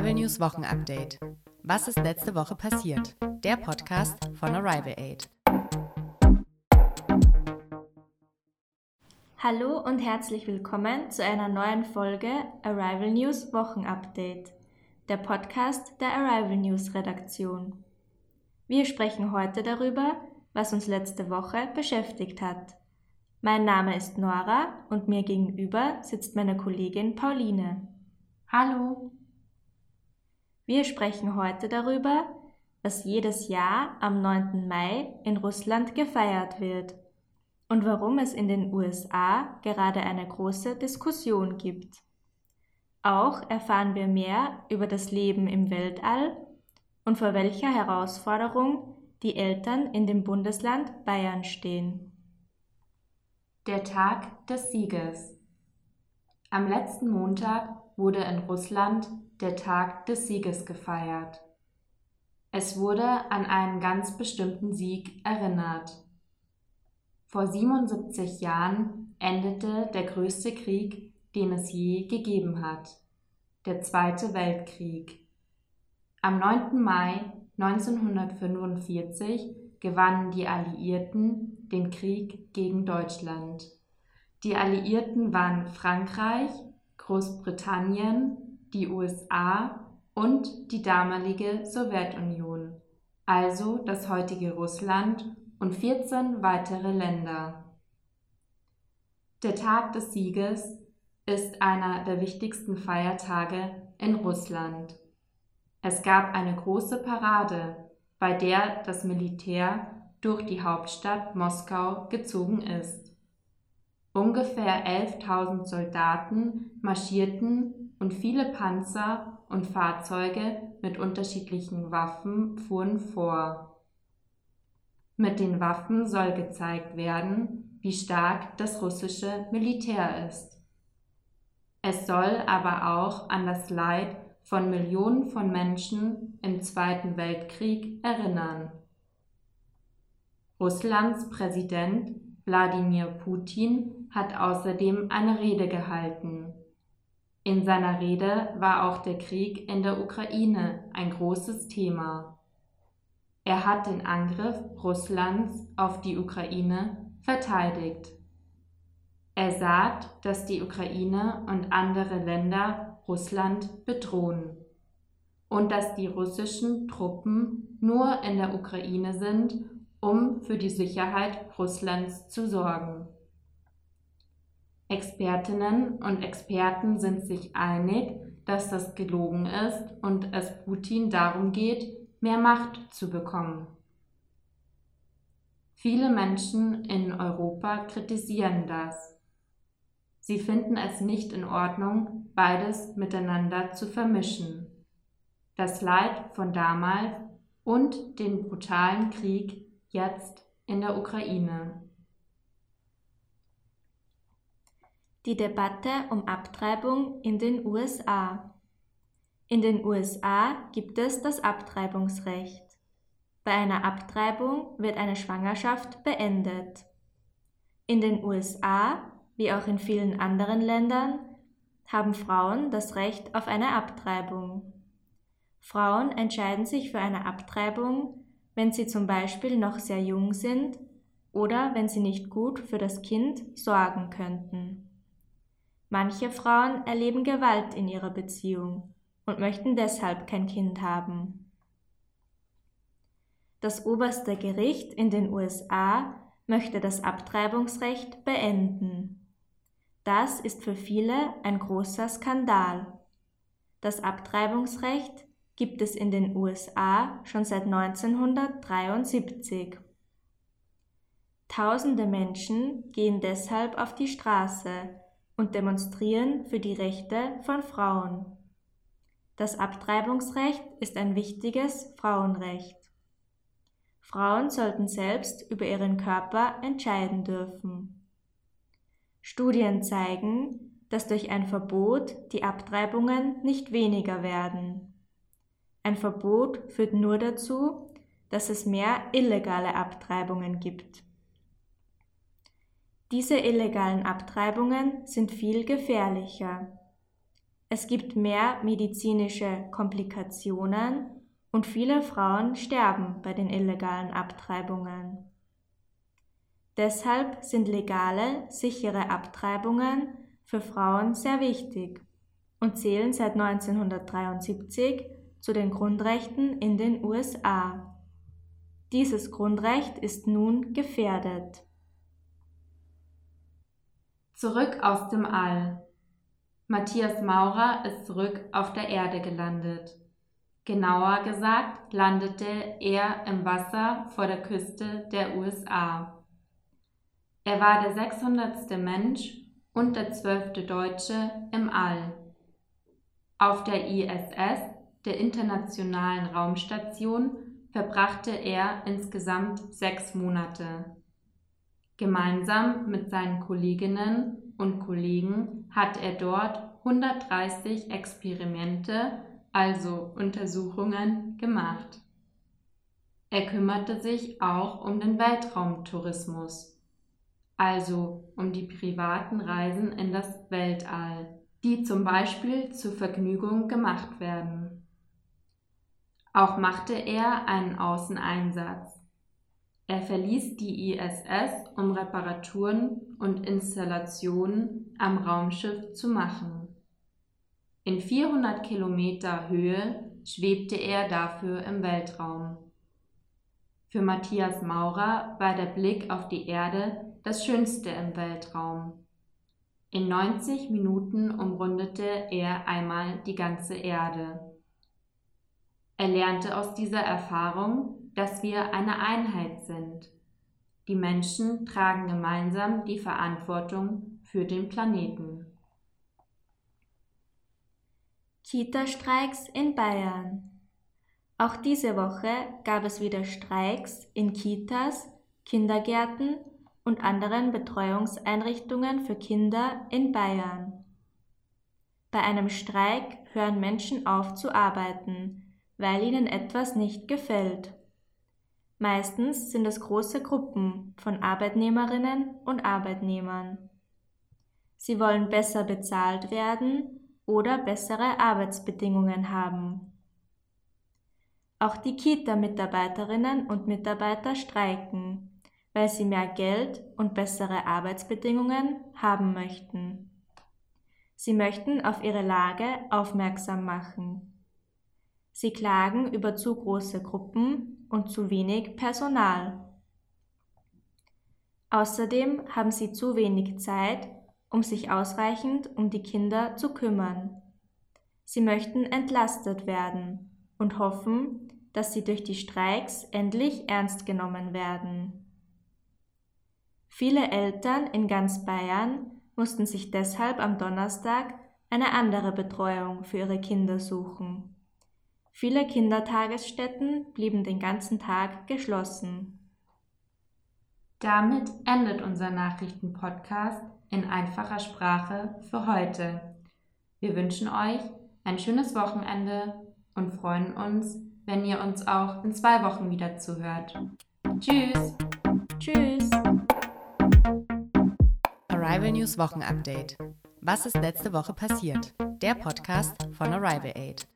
Arrival News Wochenupdate. Was ist letzte Woche passiert? Der Podcast von Arrival Aid. Hallo und herzlich willkommen zu einer neuen Folge Arrival News Wochenupdate, der Podcast der Arrival News Redaktion. Wir sprechen heute darüber, was uns letzte Woche beschäftigt hat. Mein Name ist Nora und mir gegenüber sitzt meine Kollegin Pauline. Hallo. Wir sprechen heute darüber, was jedes Jahr am 9. Mai in Russland gefeiert wird und warum es in den USA gerade eine große Diskussion gibt. Auch erfahren wir mehr über das Leben im Weltall und vor welcher Herausforderung die Eltern in dem Bundesland Bayern stehen. Der Tag des Sieges. Am letzten Montag wurde in Russland der Tag des Sieges gefeiert. Es wurde an einen ganz bestimmten Sieg erinnert. Vor 77 Jahren endete der größte Krieg, den es je gegeben hat, der Zweite Weltkrieg. Am 9. Mai 1945 gewannen die Alliierten den Krieg gegen Deutschland. Die Alliierten waren Frankreich, Großbritannien, die USA und die damalige Sowjetunion, also das heutige Russland und 14 weitere Länder. Der Tag des Sieges ist einer der wichtigsten Feiertage in Russland. Es gab eine große Parade, bei der das Militär durch die Hauptstadt Moskau gezogen ist. Ungefähr 11.000 Soldaten marschierten und viele Panzer und Fahrzeuge mit unterschiedlichen Waffen fuhren vor. Mit den Waffen soll gezeigt werden, wie stark das russische Militär ist. Es soll aber auch an das Leid von Millionen von Menschen im Zweiten Weltkrieg erinnern. Russlands Präsident Wladimir Putin hat außerdem eine Rede gehalten. In seiner Rede war auch der Krieg in der Ukraine ein großes Thema. Er hat den Angriff Russlands auf die Ukraine verteidigt. Er sagt, dass die Ukraine und andere Länder Russland bedrohen und dass die russischen Truppen nur in der Ukraine sind, um für die Sicherheit Russlands zu sorgen. Expertinnen und Experten sind sich einig, dass das gelogen ist und es Putin darum geht, mehr Macht zu bekommen. Viele Menschen in Europa kritisieren das. Sie finden es nicht in Ordnung, beides miteinander zu vermischen. Das Leid von damals und den brutalen Krieg jetzt in der Ukraine. Die Debatte um Abtreibung in den USA. In den USA gibt es das Abtreibungsrecht. Bei einer Abtreibung wird eine Schwangerschaft beendet. In den USA, wie auch in vielen anderen Ländern, haben Frauen das Recht auf eine Abtreibung. Frauen entscheiden sich für eine Abtreibung, wenn sie zum Beispiel noch sehr jung sind oder wenn sie nicht gut für das Kind sorgen könnten. Manche Frauen erleben Gewalt in ihrer Beziehung und möchten deshalb kein Kind haben. Das oberste Gericht in den USA möchte das Abtreibungsrecht beenden. Das ist für viele ein großer Skandal. Das Abtreibungsrecht gibt es in den USA schon seit 1973. Tausende Menschen gehen deshalb auf die Straße und demonstrieren für die Rechte von Frauen. Das Abtreibungsrecht ist ein wichtiges Frauenrecht. Frauen sollten selbst über ihren Körper entscheiden dürfen. Studien zeigen, dass durch ein Verbot die Abtreibungen nicht weniger werden. Ein Verbot führt nur dazu, dass es mehr illegale Abtreibungen gibt. Diese illegalen Abtreibungen sind viel gefährlicher. Es gibt mehr medizinische Komplikationen und viele Frauen sterben bei den illegalen Abtreibungen. Deshalb sind legale, sichere Abtreibungen für Frauen sehr wichtig und zählen seit 1973 zu den Grundrechten in den USA. Dieses Grundrecht ist nun gefährdet. Zurück aus dem All. Matthias Maurer ist zurück auf der Erde gelandet. Genauer gesagt landete er im Wasser vor der Küste der USA. Er war der 600. Mensch und der zwölfte Deutsche im All. Auf der ISS, der Internationalen Raumstation, verbrachte er insgesamt sechs Monate. Gemeinsam mit seinen Kolleginnen und Kollegen hat er dort 130 Experimente, also Untersuchungen, gemacht. Er kümmerte sich auch um den Weltraumtourismus also um die privaten Reisen in das Weltall, die zum Beispiel zur Vergnügung gemacht werden. Auch machte er einen Außeneinsatz. Er verließ die ISS, um Reparaturen und Installationen am Raumschiff zu machen. In 400 Kilometer Höhe schwebte er dafür im Weltraum. Für Matthias Maurer war der Blick auf die Erde das Schönste im Weltraum. In 90 Minuten umrundete er einmal die ganze Erde. Er lernte aus dieser Erfahrung, dass wir eine Einheit sind. Die Menschen tragen gemeinsam die Verantwortung für den Planeten. Kita-Streiks in Bayern. Auch diese Woche gab es wieder Streiks in Kitas, Kindergärten und anderen Betreuungseinrichtungen für Kinder in Bayern. Bei einem Streik hören Menschen auf zu arbeiten, weil ihnen etwas nicht gefällt. Meistens sind es große Gruppen von Arbeitnehmerinnen und Arbeitnehmern. Sie wollen besser bezahlt werden oder bessere Arbeitsbedingungen haben. Auch die Kita-Mitarbeiterinnen und Mitarbeiter streiken weil sie mehr Geld und bessere Arbeitsbedingungen haben möchten. Sie möchten auf ihre Lage aufmerksam machen. Sie klagen über zu große Gruppen und zu wenig Personal. Außerdem haben sie zu wenig Zeit, um sich ausreichend um die Kinder zu kümmern. Sie möchten entlastet werden und hoffen, dass sie durch die Streiks endlich ernst genommen werden. Viele Eltern in ganz Bayern mussten sich deshalb am Donnerstag eine andere Betreuung für ihre Kinder suchen. Viele Kindertagesstätten blieben den ganzen Tag geschlossen. Damit endet unser Nachrichtenpodcast in einfacher Sprache für heute. Wir wünschen euch ein schönes Wochenende und freuen uns, wenn ihr uns auch in zwei Wochen wieder zuhört. Tschüss! Tschüss! Arrival News Wochenupdate. Was ist letzte Woche passiert? Der Podcast von Arrival Aid.